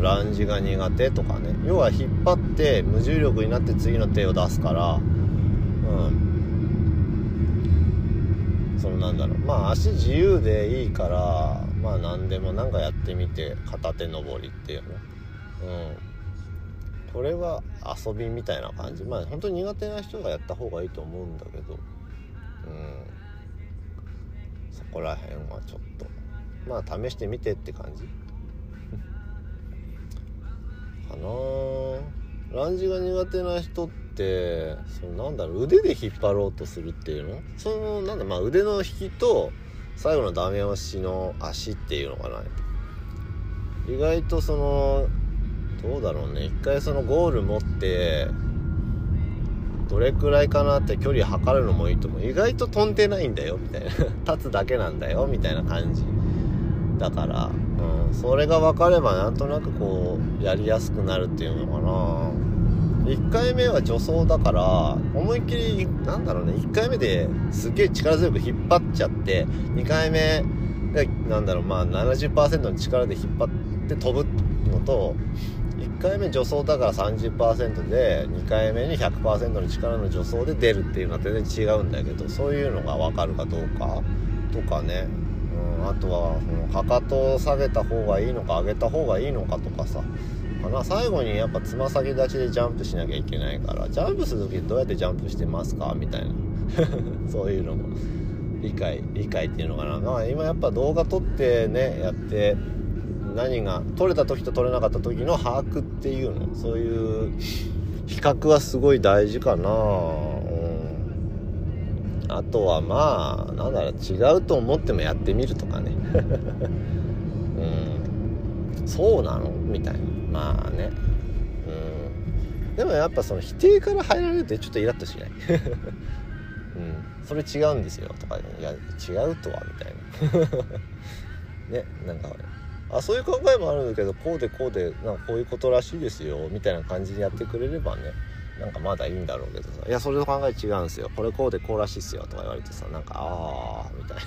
S1: ランジが苦手とかね。要は引っ張って無重力になって次の手を出すから。うん。そのなんだろう。まあ足自由でいいからまあ何でもなんかやってみて片手登りっていうの。うん。これは遊びみたいな感じ。まあ本当に苦手な人がやった方がいいと思うんだけど。うん。そこら辺はちょっと。まあ試してみてって感じ。かな。ランジが苦手な人ってそのなんだろう腕で引っ張ろうとするっていうの？そのなんだまあ腕の引きと最後のダメ押しの足っていうのかな。意外とそのどうだろうね。一回そのゴール持ってどれくらいかなって距離測るのもいいと思う。意外と飛んでないんだよみたいな。立つだけなんだよみたいな感じ。だから、うん、それが分かればなんとなくこうやりやすくなるっていうのかな。1回目は助走だから思いっきりなんだろうね。1回目ですげえ力強く引っ張っちゃって2回目がなんだろうまあ70%の力で引っ張って飛ぶのと1回目助走だから30%で2回目に100%の力の助走で出るっていうのは全然違うんだけどそういうのが分かるかどうかとかね、うん、あとはそのかかとを下げた方がいいのか上げた方がいいのかとかさ。かな。最後にやっぱつま先立ちでジャンプしなきゃいけないからジャンプする時どうやってジャンプしてますかみたいな。そういうのも理解理解っていうのかな、まあ、今やっぱ動画撮ってねやって何が撮れた時と撮れなかった時の把握っていうの？そういう比較はすごい大事かな、うん、あとはまあなんだろう違うと思ってもやってみるとかね。うん。そうなの？みたいな。まあね。うん。でもやっぱその否定から入られるってちょっとイラッとしない？うん。それ違うんですよとかいや違うとは？みたいな。ねなんかあそういう考えもあるんだけどこうでこうでなんかこういうことらしいですよみたいな感じでやってくれればねなんかまだいいんだろうけどさ「いやそれの考え違うんですよ。これこうでこうらしいっすよ」とか言われてさなんか「ああ」みたい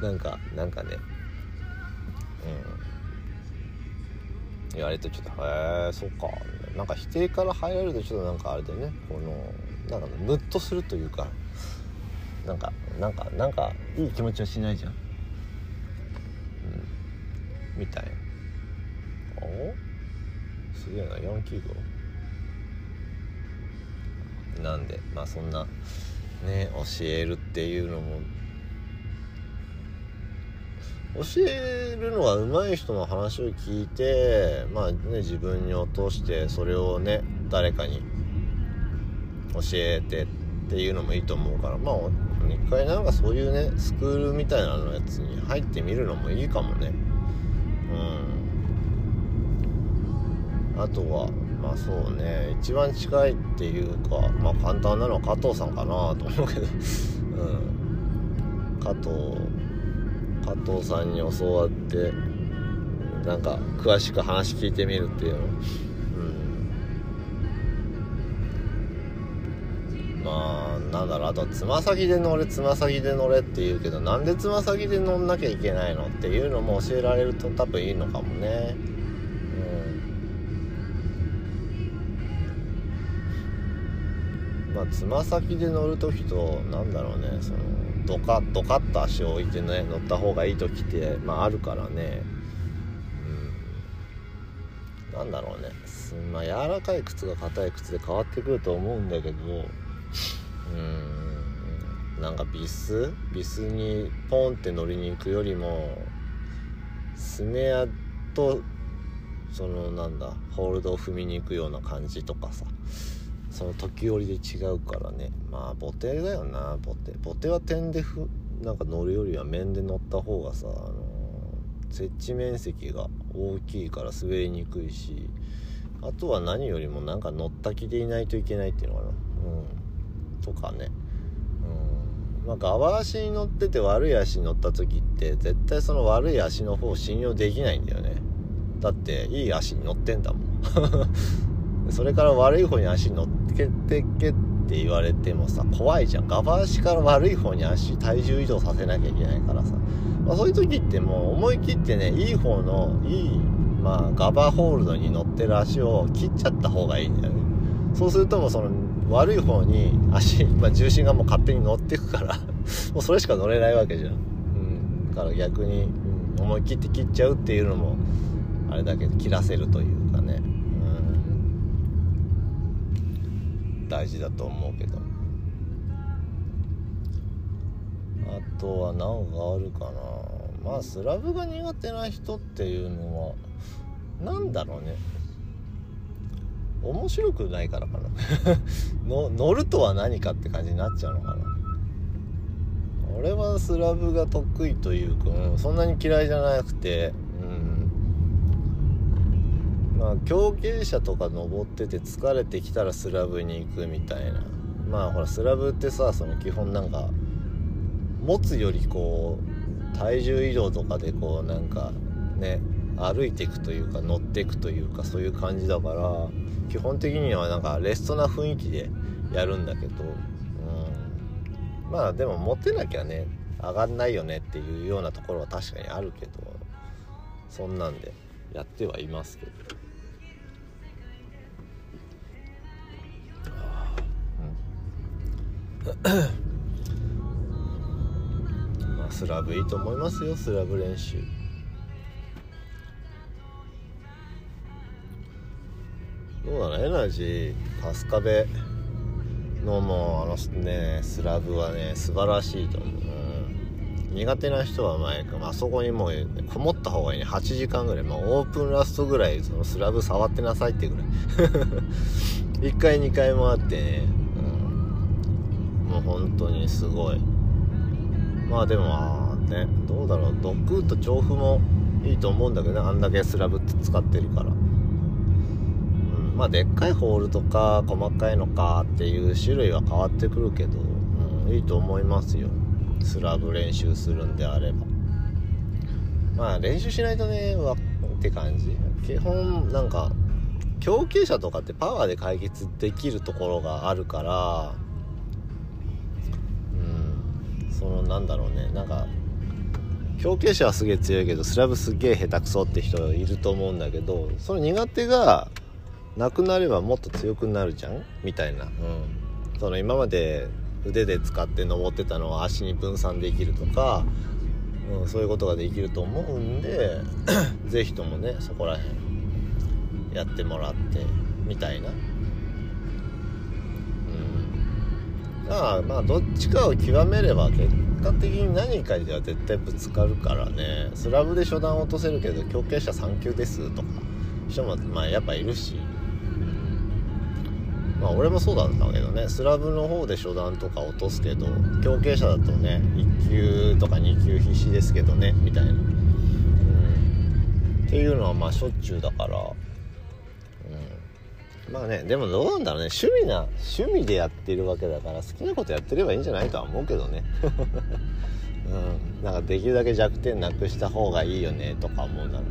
S1: な。なんかなんかね。うん。言われるとちょっと「へえそうか」なんか否定から入られるとちょっとなんかあれでねこのなんかムッとするというかなんかなんかなんかいい気持ちはしないじゃん。みたい。なお？すげえな495なんでまあそんなね教えるっていうのも。教えるのは上手い人の話を聞いてまあね自分に落としてそれをね誰かに教えてっていうのもいいと思うからまあ一回なんかそういうねスクールみたいなのやつに入ってみるのもいいかもね。うん。あとはまあそうね一番近いっていうかまあ簡単なのは加藤さんかなと思うけど。うん。加藤加藤さんに教わってなんか詳しく話聞いてみるっていうの。まあなんだろうあとつま先で乗れつま先で乗れって言うけどなんでつま先で乗んなきゃいけないのっていうのも教えられると多分いいのかもね。うん。まあつま先で乗る時となんだろうねそのドカッドカッと足を置いてね乗った方がいい時ってまああるからね。うん。なんだろうね。まあ柔らかい靴が硬い靴で変わってくると思うんだけどうん。なんかビス？ビスにポンって乗りに行くよりもスネアとそのなんだホールドを踏みに行くような感じとかさ。その時折で違うからね。まあボテだよな。ボテボテは点でふなんか乗るよりは面で乗った方がさ、あの設置面積が大きいから滑りにくいしあとは何よりもなんか乗った気でいないといけないっていうのかな。うん。とかね。うん。まあ側足に乗ってて悪い足に乗った時って絶対その悪い足の方を信用できないんだよね。だっていい足に乗ってんだもん。それから悪い方に足乗っけてけって言われてもさ怖いじゃん。側足から悪い方に足体重移動させなきゃいけないからさ、まあ、そういう時ってもう思い切ってねいい方のいいまあガバホールドに乗ってる足を切っちゃった方がいいんだよね。そうするともその悪い方に足、まあ、重心がもう勝手に乗ってくから もうそれしか乗れないわけじゃん、うん、だから逆に、うん、思い切って切っちゃうっていうのもあれだけど切らせるというかね、うん、大事だと思うけど。あとは何があるかな。まあスラブが苦手な人っていうのは何だろうね。面白くないからかな。の乗るとは何かって感じになっちゃうのかな。俺はスラブが得意というか、うん、そんなに嫌いじゃなくてうん。まあ強傾斜とか登ってて疲れてきたらスラブに行くみたいな。まあほらスラブってさその基本なんか持つよりこう体重移動とかでこうなんかね歩いていくというか乗っていくというかそういう感じだから基本的にはなんかレストな雰囲気でやるんだけど、うん、まあでも持てなきゃね上がんないよねっていうようなところは確かにあるけどそんなんでやってはいますけど。うん。まあスラブいいと思いますよスラブ練習。どうだろうエナジー春日部。のもうあのねスラブはね素晴らしいと思う、苦手な人は前あそこにもうこもった方がいいね。8時間ぐらい、まあ、オープンラストぐらいそのスラブ触ってなさいってぐらい。1回2回もあってね、うん、もう本当にすごい。まあでもねどうだろう。ドッグウッド調布もいいと思うんだけどね。あんだけスラブって使ってるから。まあでっかいホールとか細かいのかっていう種類は変わってくるけど、うん、いいと思いますよ。スラブ練習するんであれば。まあ練習しないとねわって感じ。基本なんか強傾斜とかってパワーで解決できるところがあるからうんそのなんだろうね。なんか強傾斜はすげえ強いけどスラブすげえ下手くそって人いると思うんだけどその苦手がなくなればもっと強くなるじゃん？みたいな、うん、その今まで腕で使って登ってたのを足に分散できるとか、うん、そういうことができると思うんで 是非ともねそこら辺やってもらってみたいな。うん、だからまあどっちかを極めれば結果的に何かでは絶対ぶつかるからね。スラブで初段落とせるけど強傾者3級ですとか人もまあやっぱいるし。まあ俺もそうだったけどね。スラブの方で初段とか落とすけど強傾者だとね1級とか2級必死ですけどねみたいな、うん、っていうのはまあしょっちゅうだから、うん、まあねでもどうなんだろうね。趣味な趣味でやってるわけだから好きなことやってればいいんじゃないとは思うけどね。うん。なんかできるだけ弱点なくした方がいいよねとか思うなら。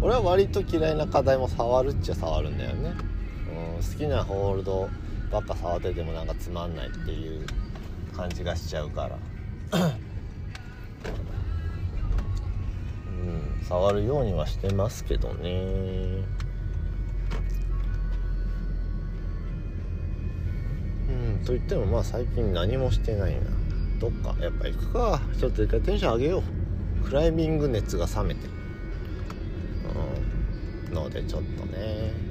S1: 俺は割と嫌いな課題も触るっちゃ触るんだよね。好きなホールドばっか触っててもなんかつまんないっていう感じがしちゃうから。うん。触るようにはしてますけどね。うん。と言ってもまあ最近何もしてないな。どっか。やっぱ行くか。ちょっと一回テンション上げよう。クライミング熱が冷めて。うん。のでちょっとね。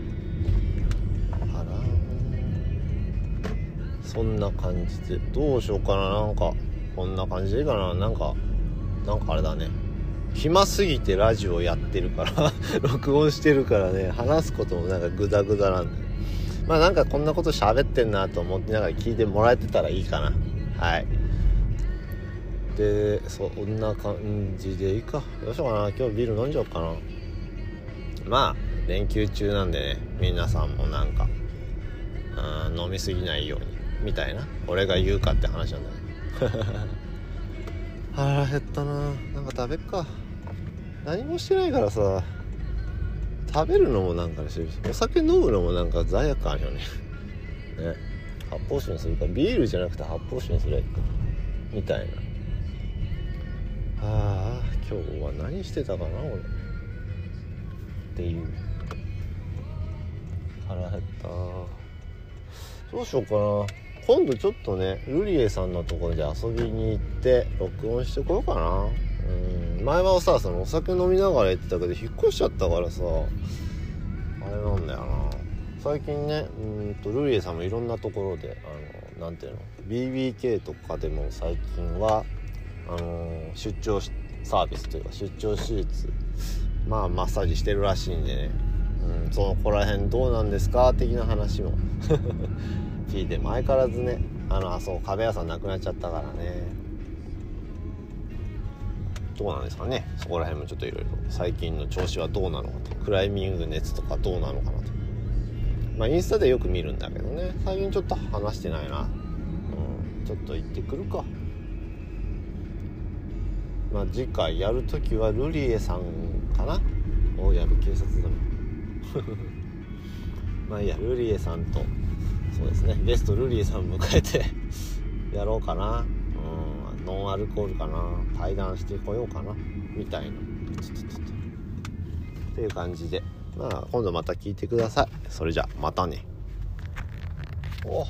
S1: そんな感じで。どうしようかな。なんかこんな感じでいいかな。なんかなんかあれだね。暇すぎてラジオやってるから 録音してるからね。話すこともなんかグダグダなんでまあなんかこんなこと喋ってんなと思ってながら聞いてもらえてたらいいかな。はい。でそんな感じでいいか。どうしようかな。今日ビール飲んじゃおうかな。まあ連休中なんでね。皆さんもなんか飲みすぎないように。みたいな俺が言うかって話なんだよ。腹減ったな。なんか食べっか。何もしてないからさ。食べるのもなんかねお酒飲むのもなんか罪悪感あるよね。ね。発泡酒にするかビールじゃなくて発泡酒にすりゃいいか。みたいな。ああ今日は何してたかな俺。っていう。腹減った。どうしようかな。今度ちょっとねルリエさんのところで遊びに行って録音してこようかな。うん。前はさそのお酒飲みながら言ってたけど引っ越しちゃったからさあれなんだよな。最近ねうんとルリエさんもいろんなところであのなんていうの？BBK とかでも最近はあの出張サービスというか出張手術まあマッサージしてるらしいんでね。うん。そこら辺どうなんですか？的な話も。聞いても相変わらずねあのあそう壁屋さんなくなっちゃったからね。どうなんですかね。そこら辺もちょっといろいろ。最近の調子はどうなのかと。クライミング熱とかどうなのかなと。まあインスタでよく見るんだけどね。最近ちょっと話してないな。うん。ちょっと行ってくるか。まあ次回やるときはルリエさんかな。おやる警察だも まあいいや。ルリエさんとそうですね。ゲストルリーさん迎えて やろうかな。うん。ノンアルコールかな。対談してこようかな。みたいな。っとちょっとっていう感じで。まあ今度また聞いてください。それじゃまたね。お。っ